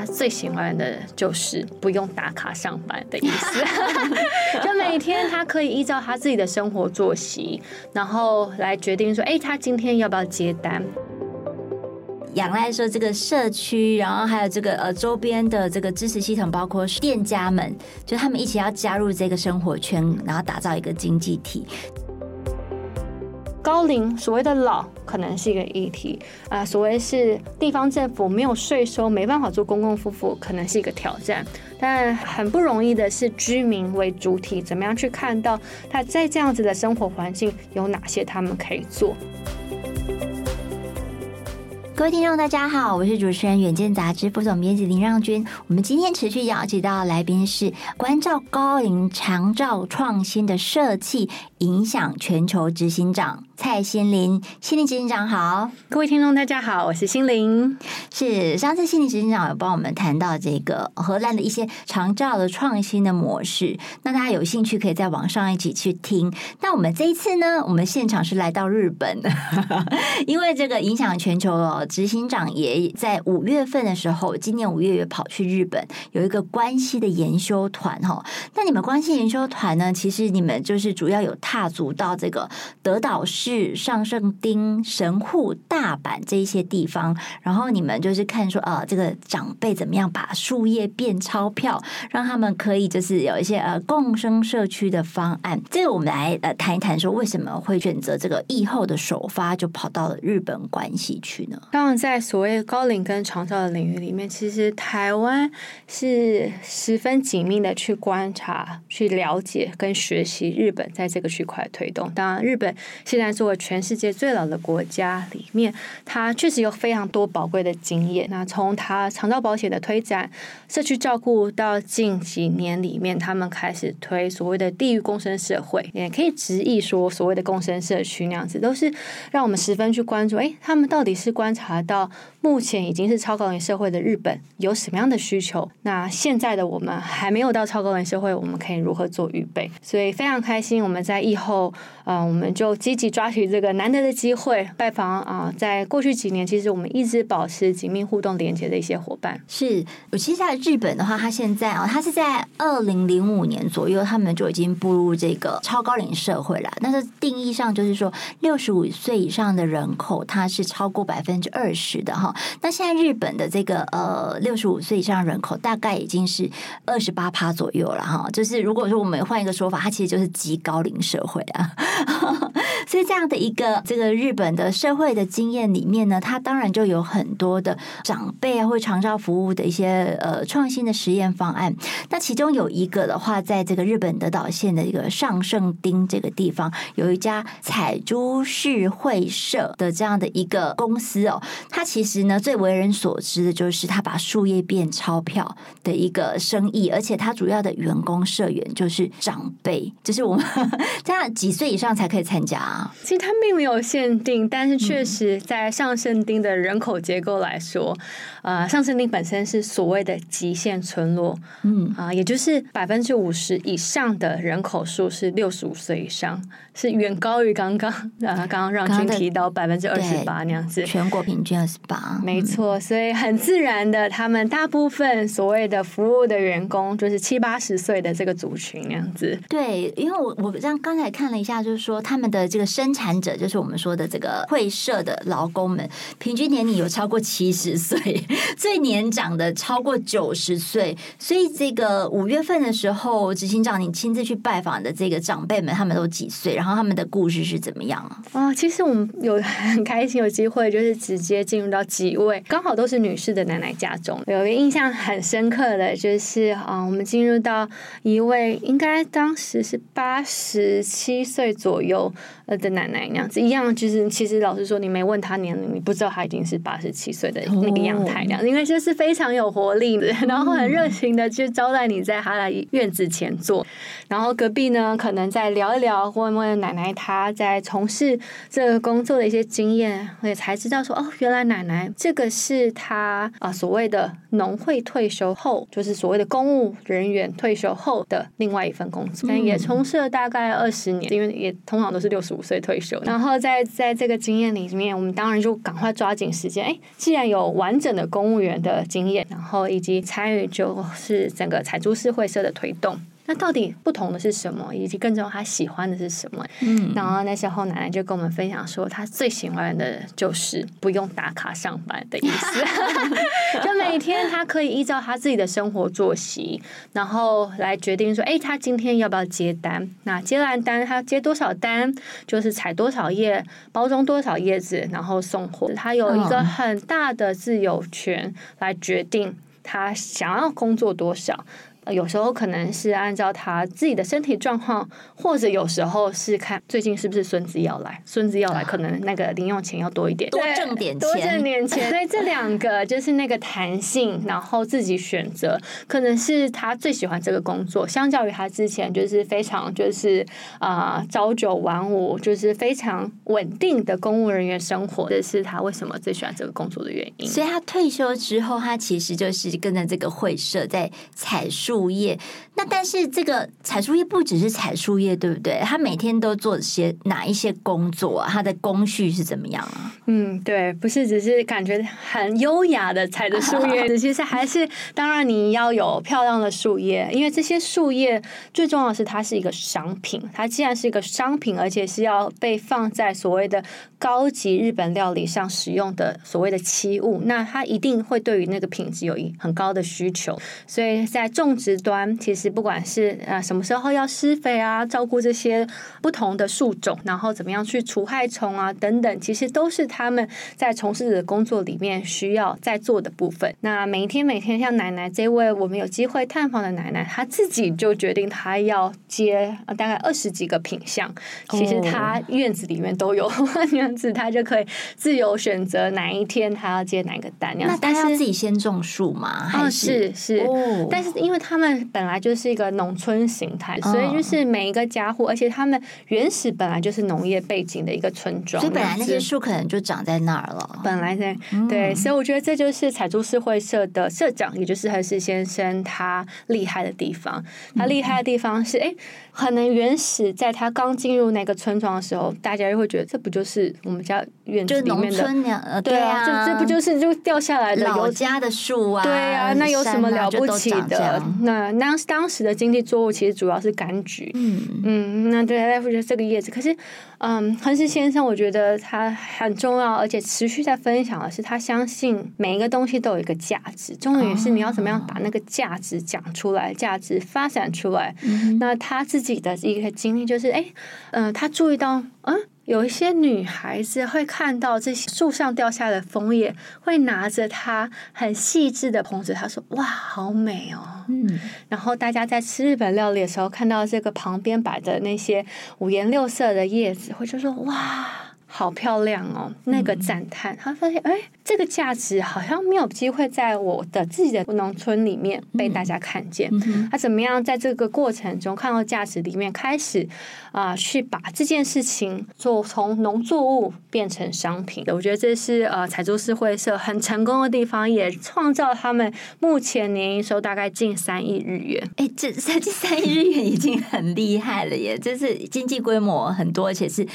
他最喜欢的就是不用打卡上班的意思，就每天他可以依照他自己的生活作息，然后来决定说，哎，他今天要不要接单。仰赖说这个社区，然后还有这个呃周边的这个支持系统，包括店家们，就他们一起要加入这个生活圈，然后打造一个经济体。高龄所谓的老可能是一个议题啊，所谓是地方政府没有税收，没办法做公共服务，可能是一个挑战。但很不容易的是居民为主体，怎么样去看到他在这样子的生活环境有哪些他们可以做。各位听众，大家好，我是主持人远见杂志副总编辑林让君。我们今天持续邀请到的来宾是关照高龄长照创新的设计影响全球执行长。蔡心林，心林执行长好，各位听众大家好，我是心林。是上次心林执行长有帮我们谈到这个荷兰的一些长照的创新的模式，那大家有兴趣可以在网上一起去听。那我们这一次呢，我们现场是来到日本，因为这个影响全球哦，执行长也在五月份的时候，今年五月也跑去日本，有一个关系的研修团哈。那你们关系研修团呢，其实你们就是主要有踏足到这个德岛市。上圣町、神户、大阪这一些地方，然后你们就是看说，呃，这个长辈怎么样把树叶变钞票，让他们可以就是有一些呃共生社区的方案。这个我们来呃谈一谈，说为什么会选择这个疫后的首发就跑到了日本关系去呢？当然，在所谓高龄跟长照的领域里面，其实台湾是十分紧密的去观察、去了解跟学习日本在这个区块推动。当然，日本现在。作为全世界最老的国家里面，它确实有非常多宝贵的经验。那从它长照保险的推展、社区照顾到近几年里面，他们开始推所谓的地域共生社会，也可以直译说所谓的共生社区那样子，都是让我们十分去关注。哎，他们到底是观察到目前已经是超高龄社会的日本有什么样的需求？那现在的我们还没有到超高龄社会，我们可以如何做预备？所以非常开心，我们在以后，嗯、我们就积极抓。取这个难得的机会拜访啊，在过去几年，其实我们一直保持紧密互动连接的一些伙伴。是，我其实在日本的话，他现在啊，他是在二零零五年左右，他们就已经步入这个超高龄社会了。但是定义上就是说，六十五岁以上的人口，它是超过百分之二十的哈。那现在日本的这个呃六十五岁以上人口，大概已经是二十八趴左右了哈。就是如果说我们换一个说法，它其实就是极高龄社社会啊。所以这样。的一个这个日本的社会的经验里面呢，它当然就有很多的长辈啊，或长照服务的一些呃创新的实验方案。那其中有一个的话，在这个日本德岛县的一个上圣町这个地方，有一家彩珠市会社的这样的一个公司哦。它其实呢，最为人所知的就是它把树叶变钞票的一个生意，而且它主要的员工社员就是长辈，就是我们样几岁以上才可以参加啊？其实它并没有限定，但是确实在上圣町的人口结构来说，呃，上圣町本身是所谓的极限村落，嗯啊，也就是百分之五十以上的人口数是六十五岁以上，是远高于刚刚啊刚刚让君提到百分之二十八那样子，全国平均二十八，没错，所以很自然的，他们大部分所谓的服务的员工就是七八十岁的这个族群那样子。对，因为我我刚刚才看了一下，就是说他们的这个生产。者就是我们说的这个会社的劳工们，平均年龄有超过七十岁，最年长的超过九十岁。所以这个五月份的时候，执行长你亲自去拜访的这个长辈们，他们都几岁？然后他们的故事是怎么样啊？啊，其实我们有很开心有机会，就是直接进入到几位刚好都是女士的奶奶家中。有一个印象很深刻的就是啊，我们进入到一位应该当时是八十七岁左右呃的奶奶。那样子。一样，就是其实老实说，你没问他年龄，你不知道他已经是八十七岁的那个样态，那样子，因为就是非常有活力的，然后很热情的去招待你在他的院子前坐，然后隔壁呢，可能在聊一聊，问问奶奶她在从事这个工作的一些经验，我也才知道说，哦，原来奶奶这个是她啊所谓的农会退休后，就是所谓的公务人员退休后的另外一份工作，但也从事了大概二十年，因为也通常都是六十五岁退休。然后在在这个经验里面，我们当然就赶快抓紧时间。哎，既然有完整的公务员的经验，然后以及参与就是整个彩珠市会社的推动。那到底不同的是什么？以及更重要，他喜欢的是什么？嗯，然后那时候奶奶就跟我们分享说，他最喜欢的就是不用打卡上班的意思，就每天他可以依照他自己的生活作息，然后来决定说，哎，他今天要不要接单？那接完单，他接多少单，就是采多少叶，包装多少叶子，然后送货。他有一个很大的自由权来决定他想要工作多少。有时候可能是按照他自己的身体状况，或者有时候是看最近是不是孙子要来，孙子要来，可能那个零用钱要多一点，多挣点钱，多挣点钱。所以这 两个就是那个弹性，然后自己选择，可能是他最喜欢这个工作。相较于他之前就是非常就是啊、呃、朝九晚五，就是非常稳定的公务人员生活，这是他为什么最喜欢这个工作的原因。所以他退休之后，他其实就是跟着这个会社在彩树树叶，那但是这个采树叶不只是采树叶，对不对？他每天都做些哪一些工作啊？他的工序是怎么样啊？嗯，对，不是只是感觉很优雅的采着树叶，其实还是当然你要有漂亮的树叶，因为这些树叶最重要的是它是一个商品，它既然是一个商品，而且是要被放在所谓的高级日本料理上使用的所谓的器物，那它一定会对于那个品质有一很高的需求，所以在种植。端其实不管是呃什么时候要施肥啊，照顾这些不同的树种，然后怎么样去除害虫啊等等，其实都是他们在从事的工作里面需要在做的部分。那每天每天，像奶奶这位我们有机会探访的奶奶，她自己就决定她要接大概二十几个品相。其实她院子里面都有，这样子她就可以自由选择哪一天她要接哪个单。那但是自己先种树吗？还是、哦、是，是、哦、但是因为他们。本来就是一个农村形态，所以就是每一个家户，而且他们原始本来就是农业背景的一个村庄，所以本来那些树可能就长在那儿了。本来在对，所以我觉得这就是彩珠式会社的社长，也就是何氏先生他厉害的地方。他厉害的地方是，哎，可能原始在他刚进入那个村庄的时候，大家就会觉得这不就是我们家院子里面的？对啊，这这不就是就掉下来的老家的树啊？对啊，那有什么了不起的？那那当当时的经济作物其实主要是柑橘，嗯嗯，那对就是这个叶子。可是，嗯，亨氏先生，我觉得他很重要，而且持续在分享的是，他相信每一个东西都有一个价值，重点是你要怎么样把那个价值讲出来，价值发展出来。嗯、那他自己的一个经历就是，哎，嗯、呃，他注意到，嗯。有一些女孩子会看到这些树上掉下的枫叶，会拿着它很细致的捧着，她说：“哇，好美哦！”嗯，然后大家在吃日本料理的时候，看到这个旁边摆的那些五颜六色的叶子，会就说：“哇。”好漂亮哦！那个赞叹，他发现，哎，这个价值好像没有机会在我的自己的农村里面被大家看见。他怎么样在这个过程中看到价值里面，开始啊、呃，去把这件事情做从农作物变成商品的？我觉得这是呃彩株式会社很成功的地方，也创造他们目前年营收大概近三亿日元。哎，这这三亿日元已经很厉害了耶！这是经济规模很多，而且是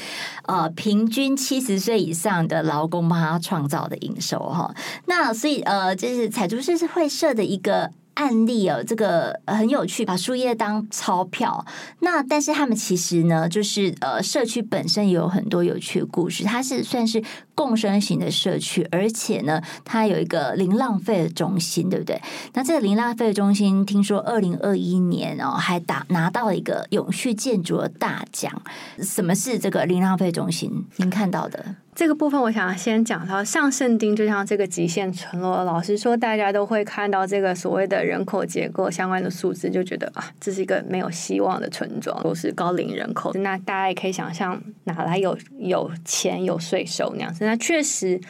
呃平均。七十岁以上的劳工帮他创造的营收哈，那所以呃，就是彩竹是会社的一个案例哦，这个很有趣，把树叶当钞票。那但是他们其实呢，就是呃，社区本身也有很多有趣的故事，它是算是。共生型的社区，而且呢，它有一个零浪费的中心，对不对？那这个零浪费的中心，听说二零二一年哦，还打拿到了一个永续建筑的大奖。什么是这个零浪费中心？您看到的这个部分，我想先讲到上圣丁，就像这个极限村落。老实说，大家都会看到这个所谓的人口结构相关的数字，就觉得啊，这是一个没有希望的村庄，都是高龄人口。那大家也可以想象，哪来有有钱有税收那样子？那确实，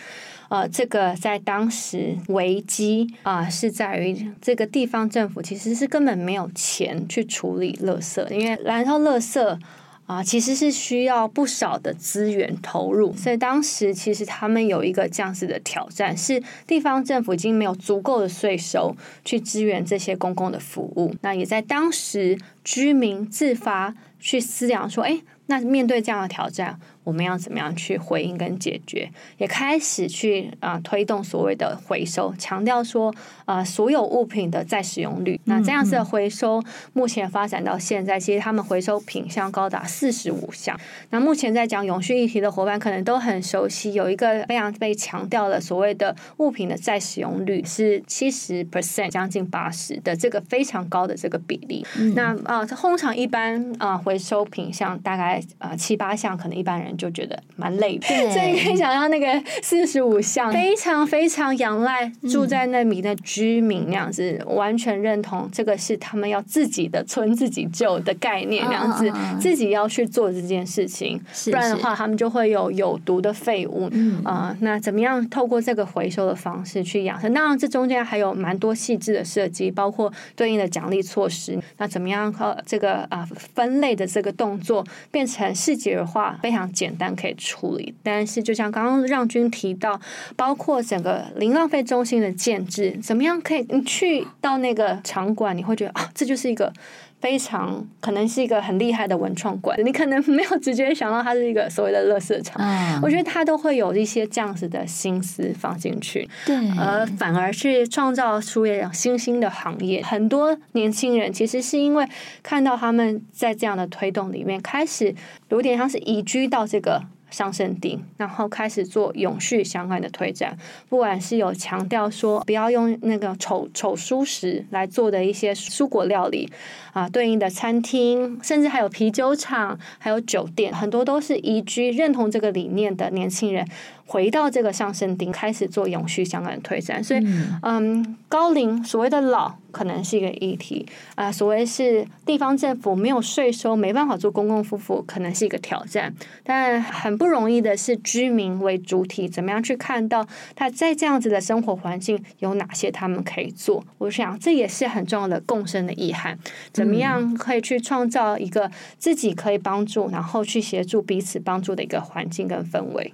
呃，这个在当时危机啊，是在于这个地方政府其实是根本没有钱去处理垃圾，因为燃烧垃圾。啊，其实是需要不少的资源投入，所以当时其实他们有一个这样子的挑战，是地方政府已经没有足够的税收去支援这些公共的服务。那也在当时居民自发去思量说，哎，那面对这样的挑战。我们要怎么样去回应跟解决？也开始去啊、呃、推动所谓的回收，强调说啊、呃、所有物品的再使用率。那这样子的回收，目前发展到现在，其实他们回收品项高达四十五项。那目前在讲永续议题的伙伴，可能都很熟悉，有一个非常被强调的所谓的物品的再使用率是七十 percent，将近八十的这个非常高的这个比例。嗯、那啊，通常一般啊、呃、回收品项大概啊、呃、七八项，可能一般人。就觉得蛮累的，所以你可以想象那个四十五项，非常非常仰赖住在那里的居民那样子，完全认同这个是他们要自己的村自己救的概念，那样子自己要去做这件事情，不然的话他们就会有有毒的废物啊。那怎么样透过这个回收的方式去养生？当然这中间还有蛮多细致的设计，包括对应的奖励措施。那怎么样靠这个啊分类的这个动作变成视觉化，非常简。简单可以处理，但是就像刚刚让军提到，包括整个零浪费中心的建制，怎么样可以？你去到那个场馆，你会觉得啊，这就是一个非常可能是一个很厉害的文创馆。你可能没有直接想到它是一个所谓的垃圾场。嗯，我觉得它都会有一些这样子的心思放进去，对，而反而去创造出一种新兴的行业。很多年轻人其实是因为看到他们在这样的推动里面开始。有点像是移居到这个上圣地，然后开始做永续相关的推展。不管是有强调说不要用那个丑丑蔬食来做的一些蔬果料理啊，对应的餐厅，甚至还有啤酒厂，还有酒店，很多都是移居认同这个理念的年轻人。回到这个上升顶，开始做永续相关的推展，所以，嗯，嗯，高龄所谓的老可能是一个议题啊，所谓是地方政府没有税收，没办法做公共服务，可能是一个挑战。但很不容易的是，居民为主体，怎么样去看到他在这样子的生活环境有哪些他们可以做？我想这也是很重要的共生的意涵。怎么样可以去创造一个自己可以帮助，然后去协助彼此帮助的一个环境跟氛围？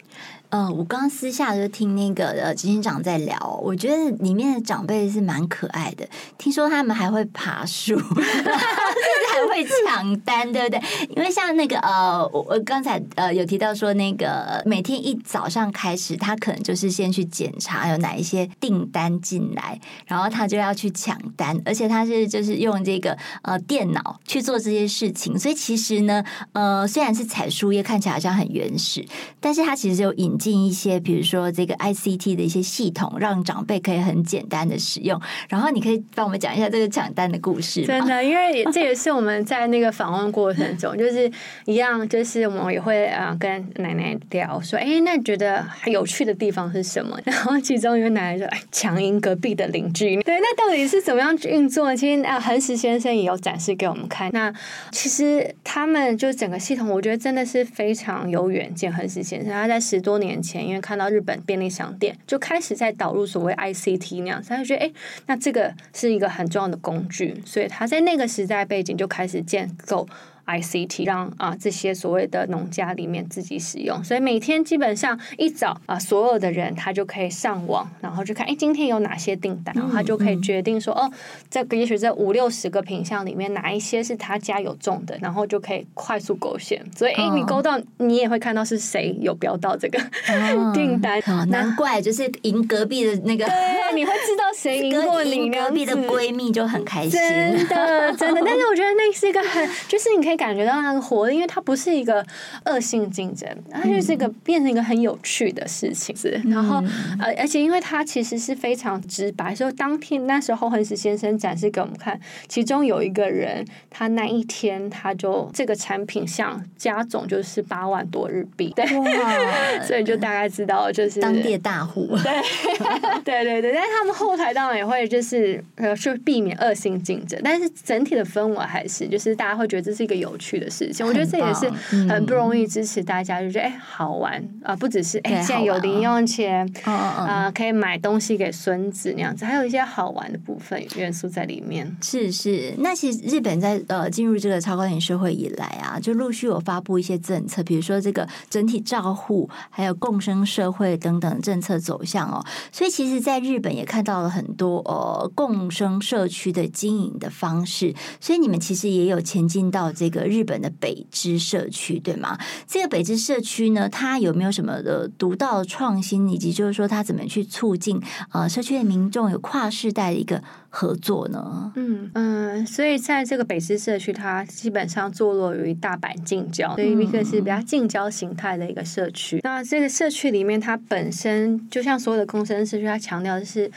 嗯、呃，我刚私下就听那个呃执行长在聊，我觉得里面的长辈是蛮可爱的。听说他们还会爬树，还会抢单，对不对？因为像那个呃，我刚才呃有提到说，那个每天一早上开始，他可能就是先去检查有哪一些订单进来，然后他就要去抢单，而且他是就是用这个呃电脑去做这些事情。所以其实呢，呃，虽然是采树叶看起来好像很原始，但是他其实有引。进一些，比如说这个 ICT 的一些系统，让长辈可以很简单的使用。然后你可以帮我们讲一下这个抢单的故事。真的，因为这也是我们在那个访问过程中，就是一样，就是我们也会啊跟奶奶聊说，哎，那你觉得还有趣的地方是什么？然后其中一个奶奶说，哎，抢赢隔壁的邻居。对，那到底是怎么样运作？其实啊，恒石先生也有展示给我们看。那其实他们就整个系统，我觉得真的是非常有远见。恒石先生他在十多年。年前，因为看到日本便利商店就开始在导入所谓 ICT 那样，他就觉得哎，那这个是一个很重要的工具，所以他在那个时代背景就开始建构。ICT 让啊这些所谓的农家里面自己使用，所以每天基本上一早啊，所有的人他就可以上网，然后就看哎今天有哪些订单，然后他就可以决定说哦，这个也许这五六十个品项里面哪一些是他家有种的，然后就可以快速勾选。所以哎，你勾到你也会看到是谁有标到这个 订单，难怪就是赢隔壁的那个，对，你会知道谁赢过你，隔壁的闺蜜就很开心，真的真的。但是我觉得那是一个很，就是你可以。感觉到那个活力，因为它不是一个恶性竞争，它就是一个变成一个很有趣的事情。是，然后呃，而且因为它其实是非常直白，所以当天那时候恒石先生展示给我们看，其中有一个人，他那一天他就这个产品项加总就是八万多日币，对，所以就大概知道就是当地大户，对。对对对，但是他们后台当然也会就是呃去避免恶性竞争，但是整体的氛围还是就是大家会觉得这是一个。有趣的事情。我觉得这也是很不容易支持大家，就觉得哎好玩啊，不只是哎现在有零用钱啊，可以买东西给孙子那样子，还有一些好玩的部分元素在里面。是是，那其实日本在呃进入这个超高龄社会以来啊，就陆续有发布一些政策，比如说这个整体照护，还有共生社会等等政策走向哦。所以其实，在日本也看到了很多呃共生社区的经营的方式。所以你们其实也有前进到这个日本的北支社区，对吗？这个北支社区呢，它有没有什么的独到创新，以及就是说它怎么去促进呃社区的民众有跨世代的一个合作呢？嗯嗯，所以在这个北支社区，它基本上坐落于大阪近郊，所以一个是比较近郊形态的一个社区。嗯、那这个社区里面，它本身就像所有的共生社区，它强调的是。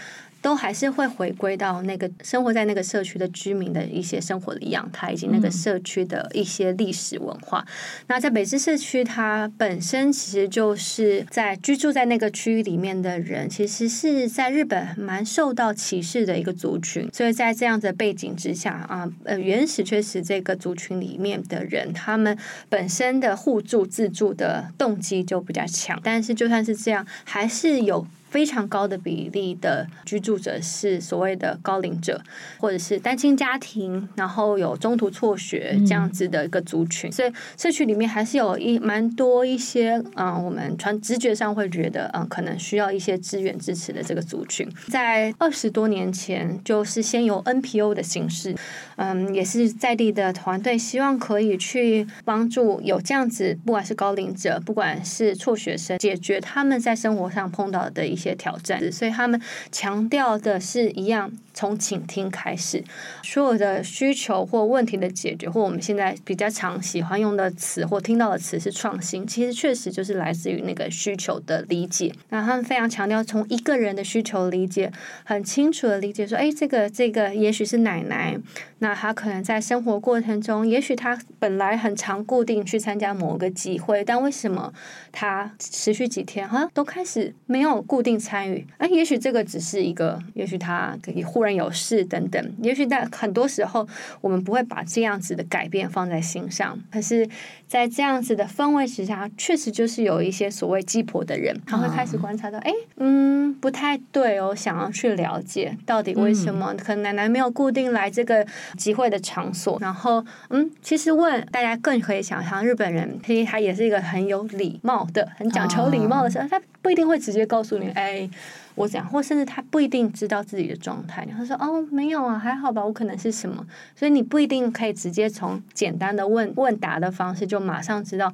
都还是会回归到那个生活在那个社区的居民的一些生活的样态，以及那个社区的一些历史文化。嗯、那在北知社区，它本身其实就是在居住在那个区域里面的人，其实是在日本蛮受到歧视的一个族群。所以在这样的背景之下啊，呃，原始确实这个族群里面的人，他们本身的互助自助的动机就比较强。但是就算是这样，还是有。非常高的比例的居住者是所谓的高龄者，或者是单亲家庭，然后有中途辍学这样子的一个族群，嗯、所以社区里面还是有一蛮多一些，嗯，我们传直觉上会觉得，嗯，可能需要一些资源支持的这个族群，在二十多年前就是先由 NPO 的形式，嗯，也是在地的团队，希望可以去帮助有这样子，不管是高龄者，不管是辍学生，解决他们在生活上碰到的一些。些挑战，所以他们强调的是一样，从倾听开始，所有的需求或问题的解决，或我们现在比较常喜欢用的词或听到的词是创新，其实确实就是来自于那个需求的理解。那他们非常强调从一个人的需求理解，很清楚的理解说，哎，这个这个也许是奶奶，那他可能在生活过程中，也许他本来很常固定去参加某个集会，但为什么他持续几天哈都开始没有固定参与，哎，也许这个只是一个，也许他可以忽然有事等等，也许在很多时候我们不会把这样子的改变放在心上，可是，在这样子的氛围之下，确实就是有一些所谓鸡婆的人，他会开始观察到，哎，嗯，不太对哦，想要去了解到底为什么，可能奶奶没有固定来这个集会的场所，然后，嗯，其实问大家更可以想象，日本人其实他也是一个很有礼貌的、很讲求礼貌的时候，他不一定会直接告诉你，哎。我怎样，或甚至他不一定知道自己的状态。他说：“哦，没有啊，还好吧，我可能是什么。”所以你不一定可以直接从简单的问问答的方式就马上知道，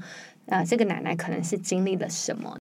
啊、呃，这个奶奶可能是经历了什么。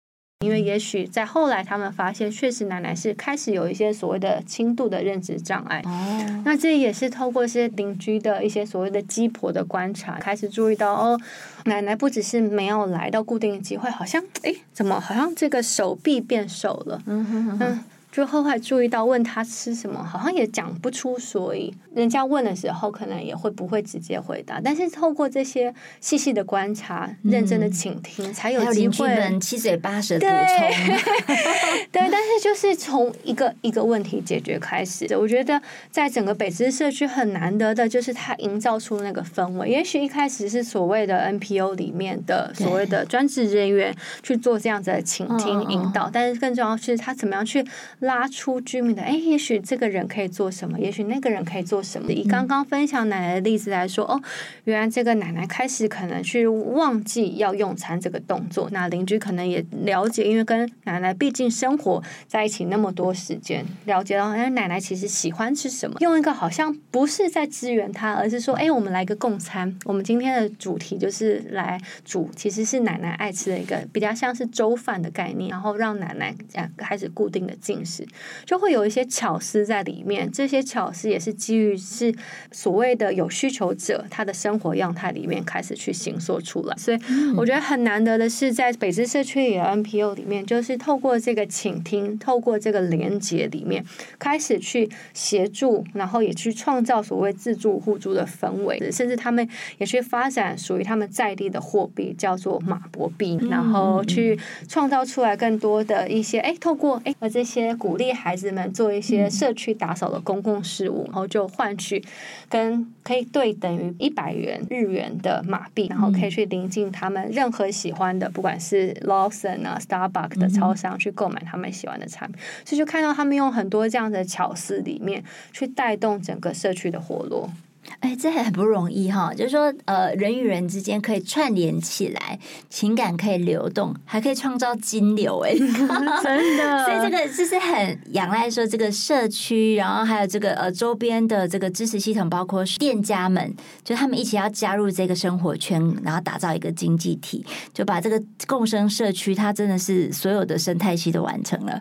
因为也许在后来，他们发现确实奶奶是开始有一些所谓的轻度的认知障碍。哦，那这也是透过一些邻居的一些所谓的鸡婆的观察，开始注意到哦，奶奶不只是没有来到固定的机会，好像哎，怎么好像这个手臂变瘦了？嗯哼哼哼。嗯。就后来注意到，问他吃什么，好像也讲不出所以。人家问的时候，可能也会不会直接回答。但是透过这些细细的观察、嗯、认真的倾听，才有机会七嘴八舌补充。对，但是就是从一个一个问题解决开始。我觉得在整个北知社区很难得的，就是他营造出那个氛围。也许一开始是所谓的 NPO 里面的所谓的专职人员去做这样子的倾听引导，但是更重要是他怎么样去。拉出居民的，哎，也许这个人可以做什么，也许那个人可以做什么。以刚刚分享奶奶的例子来说，哦，原来这个奶奶开始可能去忘记要用餐这个动作，那邻居可能也了解，因为跟奶奶毕竟生活在一起那么多时间，了解到哎，奶奶其实喜欢吃什么，用一个好像不是在支援她，而是说，哎，我们来个共餐。我们今天的主题就是来煮，其实是奶奶爱吃的一个比较像是粥饭的概念，然后让奶奶啊开始固定的进食。就会有一些巧思在里面，这些巧思也是基于是所谓的有需求者他的生活样态里面开始去形塑出来，所以我觉得很难得的是在北支社区里的 NPO 里面，就是透过这个倾听，透过这个连接里面，开始去协助，然后也去创造所谓自助互助的氛围，甚至他们也去发展属于他们在地的货币，叫做马博币，然后去创造出来更多的一些哎，透过哎和这些。鼓励孩子们做一些社区打扫的公共事务，然后就换取跟可以对等于一百元日元的马币，然后可以去临近他们任何喜欢的，不管是 Lawson 啊、Starbucks 的超商去购买他们喜欢的产品，所以就看到他们用很多这样的巧思里面去带动整个社区的活络。哎，这很不容易哈！就是说，呃，人与人之间可以串联起来，情感可以流动，还可以创造金流，哎 真的。所以这个就是很仰赖说这个社区，然后还有这个呃周边的这个支持系统，包括店家们，就他们一起要加入这个生活圈，然后打造一个经济体，就把这个共生社区，它真的是所有的生态系都完成了。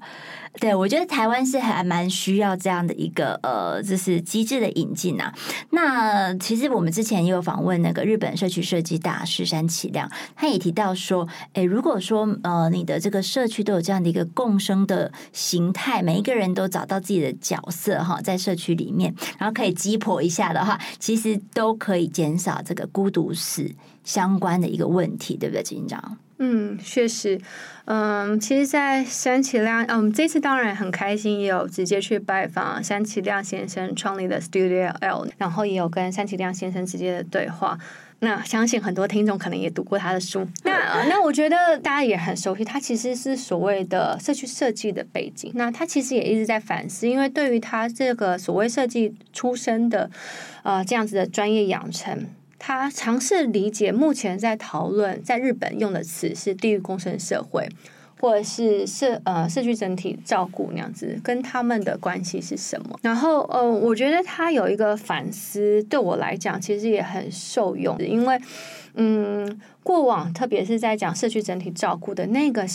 对，我觉得台湾是还蛮需要这样的一个呃，就是机制的引进啊。那其实我们之前也有访问那个日本社区设计大师山崎亮，他也提到说，哎，如果说呃你的这个社区都有这样的一个共生的形态，每一个人都找到自己的角色哈，在社区里面，然后可以鸡婆一下的话，其实都可以减少这个孤独死相关的一个问题，对不对，金长？嗯，确实，嗯，其实，在山崎亮，嗯，这次当然很开心，也有直接去拜访山崎亮先生创立的 Studio L，然后也有跟山崎亮先生直接的对话。那相信很多听众可能也读过他的书。那那我觉得大家也很熟悉，他其实是所谓的社区设计的背景。那他其实也一直在反思，因为对于他这个所谓设计出身的，呃，这样子的专业养成。他尝试理解目前在讨论在日本用的词是地域共生社会，或者是社呃社区整体照顾那样子，跟他们的关系是什么？然后呃，我觉得他有一个反思，对我来讲其实也很受用，因为嗯，过往特别是在讲社区整体照顾的那个。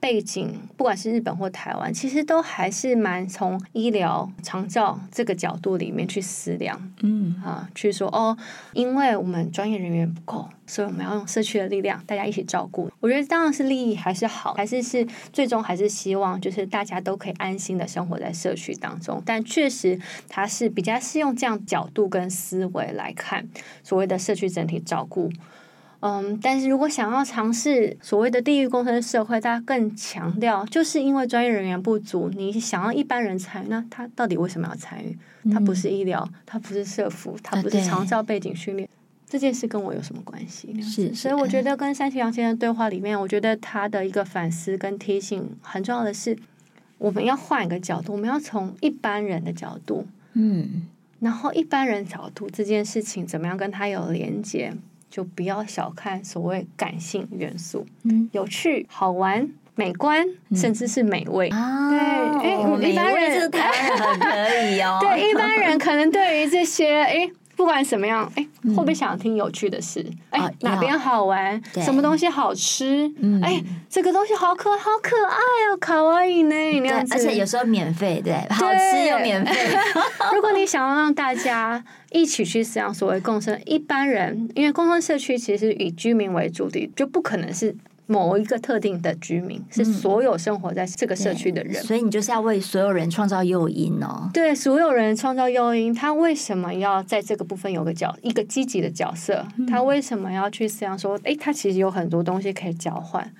背景，不管是日本或台湾，其实都还是蛮从医疗长照这个角度里面去思量，嗯啊，去说哦，因为我们专业人员不够，所以我们要用社区的力量，大家一起照顾。我觉得当然是利益还是好，还是是最终还是希望就是大家都可以安心的生活在社区当中。但确实，它是比较是用这样角度跟思维来看所谓的社区整体照顾。嗯，但是如果想要尝试所谓的地域共生社会，大家更强调，就是因为专业人员不足，你想要一般人参与，那他到底为什么要参与？他不是医疗，他不是社福，他不是长照背景训练，这件事跟我有什么关系？是，所以我觉得跟山崎阳先生对话里面，我觉得他的一个反思跟提醒很重要的是，我们要换一个角度，我们要从一般人的角度，嗯，然后一般人角度这件事情怎么样跟他有连接？就不要小看所谓感性元素，嗯，有趣、好玩、美观，嗯、甚至是美味。啊、对，哎，一般人台湾很可以哦。对，一般人可能对于这些，哎。不管什么样，哎，会不会想听有趣的事？哎、嗯，哪边好玩？什么东西好吃？哎、嗯，这个东西好可好可爱哦，卡哇伊呢？那样子，而且有时候免费，对，好吃又免费。如果你想要让大家一起去饲养所谓共生，一般人，因为共生社区其实以居民为主的，就不可能是。某一个特定的居民是所有生活在这个社区的人，嗯，所以你就是要为所有人创造诱因哦。对，所有人创造诱因，他为什么要在这个部分有个角一个积极的角色？他为什么要去想说，诶，他其实有很多东西可以交换？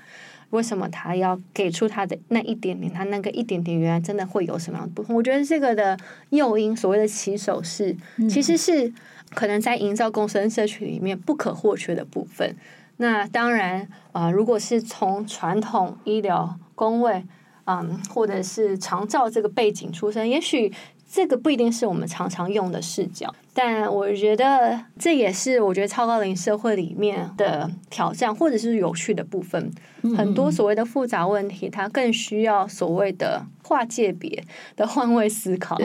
为什么他要给出他的那一点点？他那个一点点，原来真的会有什么样的不同？我觉得这个的诱因，所谓的起手式，其实是可能在营造共生社区里面不可或缺的部分。那当然啊、呃，如果是从传统医疗、工位，嗯，或者是长照这个背景出身，也许这个不一定是我们常常用的视角。但我觉得这也是我觉得超高龄社会里面的挑战，或者是有趣的部分。很多所谓的复杂问题，它更需要所谓的跨界别的换位思考。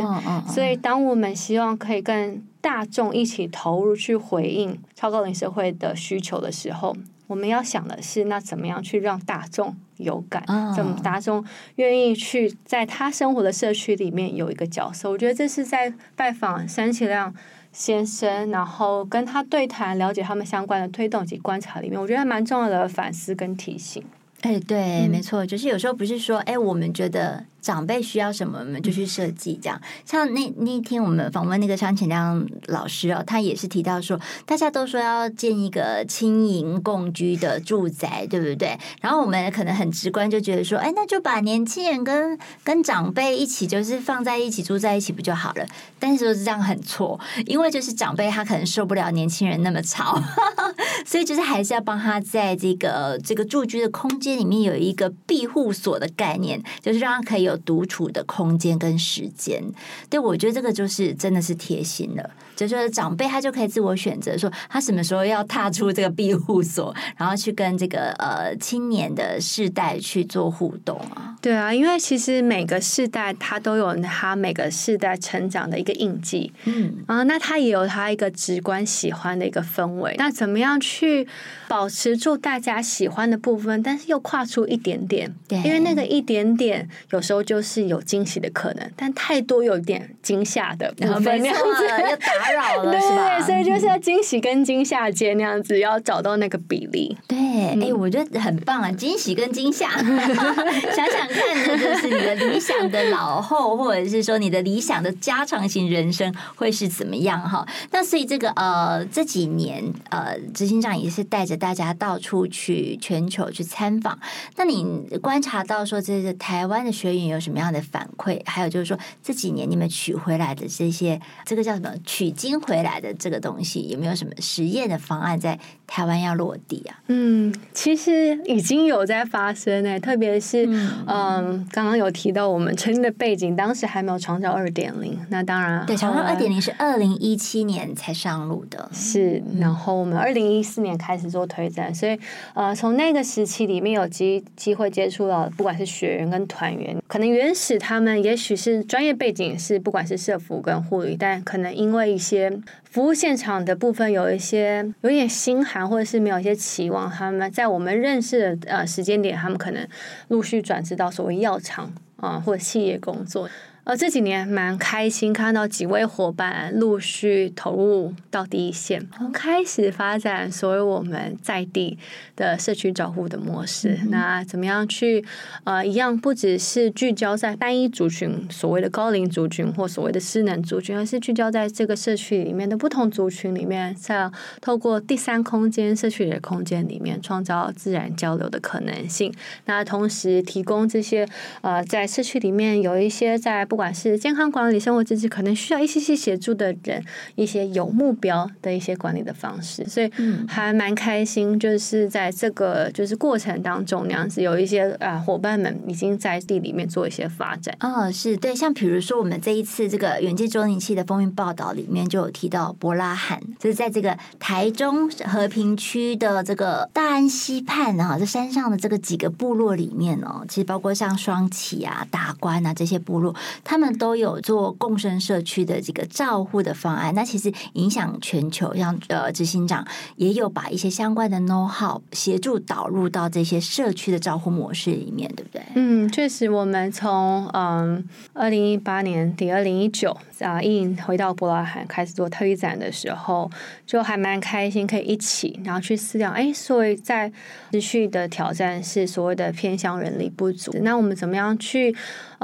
所以，当我们希望可以跟大众一起投入去回应超高龄社会的需求的时候，我们要想的是，那怎么样去让大众有感？怎么大众愿意去在他生活的社区里面有一个角色？我觉得这是在拜访山崎亮先生，然后跟他对谈，了解他们相关的推动及观察里面，我觉得还蛮重要的反思跟提醒。哎，对，没错，就是有时候不是说，哎，我们觉得。长辈需要什么，我们就去设计。这样，像那那天我们访问那个张浅亮老师哦，他也是提到说，大家都说要建一个轻盈共居的住宅，对不对？然后我们可能很直观就觉得说，哎，那就把年轻人跟跟长辈一起就是放在一起住在一起不就好了？但是说是这样很错，因为就是长辈他可能受不了年轻人那么吵，所以就是还是要帮他在这个这个住居的空间里面有一个庇护所的概念，就是让他可以有独处的空间跟时间。对，我觉得这个就是真的是贴心了。就是长辈他就可以自我选择，说他什么时候要踏出这个庇护所，然后去跟这个呃青年的世代去做互动啊。对啊，因为其实每个世代他都有他每个世代成长的一个印记，嗯啊，那他也有他一个直观喜欢的一个氛围。那怎么样去保持住大家喜欢的部分，但是又跨出一点点？对，因为那个一点点有时候就是有惊喜的可能，但太多有点惊吓的部分，没错，要打扰了，对是吧？所以就是要惊喜跟惊吓间那样子，要找到那个比例。对，哎、嗯，我觉得很棒啊！惊喜跟惊吓，想想看，这就是你的理想的老后，或者是说你的理想的家常型人生会是怎么样哈？那所以这个呃这几年呃执行长也是带着大家到处去全球去参访。那你观察到说，这是台湾的学员有什么样的反馈？还有就是说这几年你们取回来的这些，这个叫什么取经回来的这个东西，有没有什么实验的方案在台湾要落地啊？嗯，其实已经有在发生诶，特别是嗯，刚刚有提到我们成立的背景，当时还没有长照二点零，那当然对，长照二点零是二零一七年才上路的，是，然后我们二零一四年开始做推展，所以呃，从那个时期里面有机机会接触到，不管是学员跟团员，可能原始他们也许是专业背景是不管是社服跟护理，但可能因为一些服务现场的部分有一些有点心寒，或者是没有一些期望，他们在我们认识的呃时间点，他们可能陆续转职到所谓药厂啊、或者企业工作。呃，这几年蛮开心，看到几位伙伴陆续投入到第一线，开始发展所谓我们在地的社区照护的模式。嗯、那怎么样去呃，一样不只是聚焦在单一族群，所谓的高龄族群或所谓的失能族群，而是聚焦在这个社区里面的不同族群里面，在透过第三空间、社区的空间里面，创造自然交流的可能性。那同时提供这些呃，在社区里面有一些在。不管是健康管理、生活支持，可能需要一些些协助的人，一些有目标的一些管理的方式，所以还蛮开心。就是在这个就是过程当中，那样子有一些啊伙伴们已经在地里面做一些发展。哦，是对，像比如说我们这一次这个远见周年期的风云报道里面就有提到伯拉罕，就是在这个台中和平区的这个大安溪畔啊，这山上的这个几个部落里面哦，其实包括像双旗啊、达官啊这些部落。他们都有做共生社区的这个照护的方案，那其实影响全球。像呃，执行长也有把一些相关的 know how 协助导入到这些社区的照护模式里面，对不对？嗯，确实，我们从嗯二零一八年底二零一九啊，一回到伯拉罕开始做推展的时候，就还蛮开心，可以一起然后去思量，哎，所以在持续的挑战是所谓的偏向人力不足，那我们怎么样去？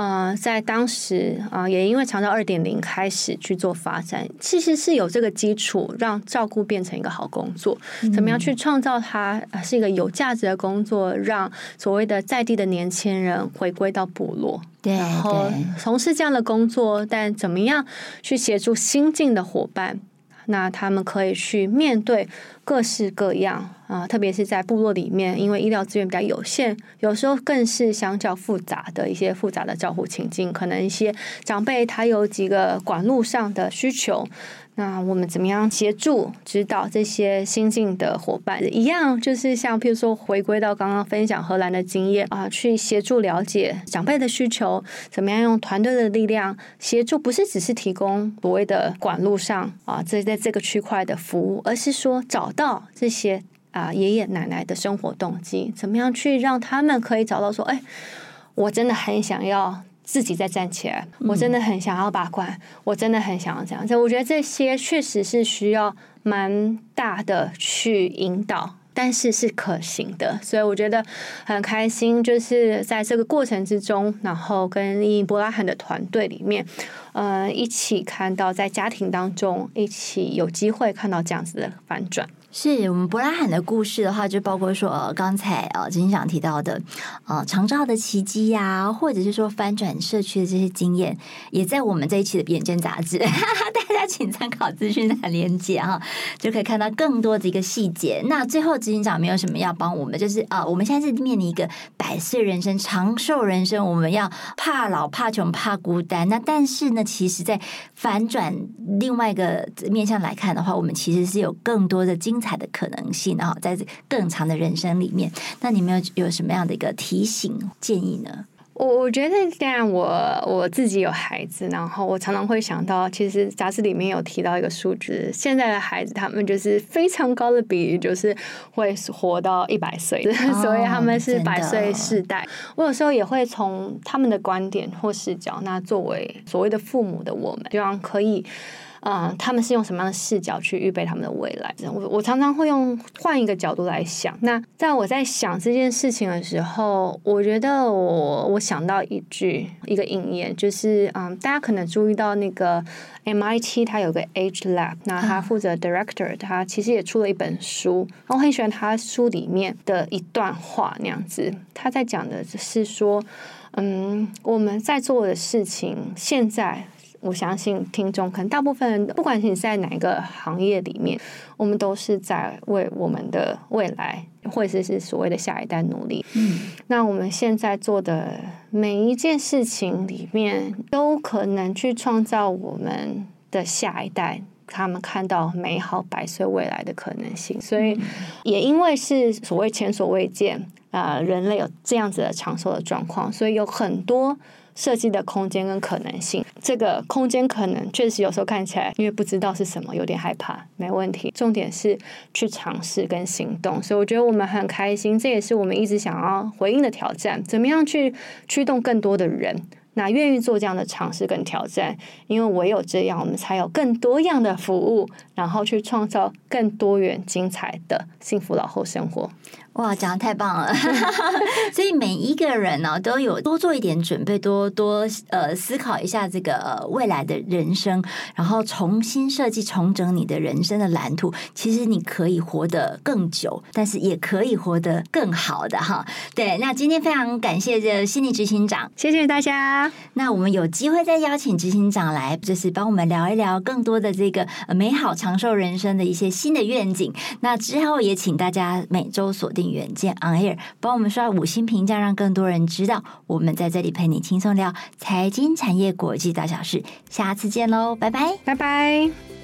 呃，在当时啊、呃，也因为长照二点零开始去做发展，其实是有这个基础，让照顾变成一个好工作。怎么样去创造它是一个有价值的工作，让所谓的在地的年轻人回归到部落，对，然后从事这样的工作，但怎么样去协助新进的伙伴？那他们可以去面对各式各样啊，特别是在部落里面，因为医疗资源比较有限，有时候更是相较复杂的一些复杂的照护情境，可能一些长辈他有几个管路上的需求。那我们怎么样协助指导这些新进的伙伴？一样就是像譬如说，回归到刚刚分享荷兰的经验啊，去协助了解长辈的需求，怎么样用团队的力量协助，不是只是提供所谓的管路上啊，这在这个区块的服务，而是说找到这些啊爷爷奶奶的生活动机，怎么样去让他们可以找到说，哎，我真的很想要。自己再站起来，我真的很想要把关，我真的很想要这样子。我觉得这些确实是需要蛮大的去引导，但是是可行的，所以我觉得很开心，就是在这个过程之中，然后跟伊伯拉罕的团队里面，呃，一起看到在家庭当中，一起有机会看到这样子的反转。是我们伯拉罕的故事的话，就包括说，呃，刚才呃执行长提到的，呃，长照的奇迹呀、或者是说翻转社区的这些经验，也在我们这一期的《远见》杂志，大家请参考资讯栏连接哈，就可以看到更多的一个细节。那最后执行长没有什么要帮我们，就是啊、呃，我们现在是面临一个百岁人生、长寿人生，我们要怕老、怕穷、怕孤单。那但是呢，其实，在反转另外一个面向来看的话，我们其实是有更多的经彩的可能性，然后在更长的人生里面，那你们有有什么样的一个提醒建议呢？我我觉得，既然我我自己有孩子，然后我常常会想到，其实杂志里面有提到一个数字，现在的孩子他们就是非常高的比例，就是会活到一百岁，哦、所以他们是百岁世代。我有时候也会从他们的观点或视角，那作为所谓的父母的我们，希望可以。嗯，他们是用什么样的视角去预备他们的未来？我我常常会用换一个角度来想。那在我在想这件事情的时候，我觉得我我想到一句一个引言，就是嗯，大家可能注意到那个 MIT 它有个 Age Lab，那他负责 Director，他其实也出了一本书，我很喜欢他书里面的一段话，那样子他在讲的是说，嗯，我们在做的事情现在。我相信听众可能大部分人，不管是你在哪一个行业里面，我们都是在为我们的未来，或者是所谓的下一代努力。嗯，那我们现在做的每一件事情里面，都可能去创造我们的下一代，他们看到美好百岁未来的可能性。所以，也因为是所谓前所未见啊，呃，人类有这样子的长寿的状况，所以有很多。设计的空间跟可能性，这个空间可能确实有时候看起来，因为不知道是什么，有点害怕。没问题，重点是去尝试跟行动。所以我觉得我们很开心，这也是我们一直想要回应的挑战。怎么样去驱动更多的人，那愿意做这样的尝试跟挑战？因为唯有这样，我们才有更多样的服务，然后去创造更多元精彩的幸福老后生活。哇，讲的太棒了！所以每一个人呢、哦，都有多做一点准备，多多呃思考一下这个、呃、未来的人生，然后重新设计、重整你的人生的蓝图。其实你可以活得更久，但是也可以活得更好的哈。对，那今天非常感谢这心理执行长，谢谢大家。那我们有机会再邀请执行长来，就是帮我们聊一聊更多的这个美好长寿人生的一些新的愿景。那之后也请大家每周锁定。远见 On Air，帮我们刷五星评价，让更多人知道我们在这里陪你轻松聊财经、产业、国际大小事。下次见喽，拜拜，拜拜。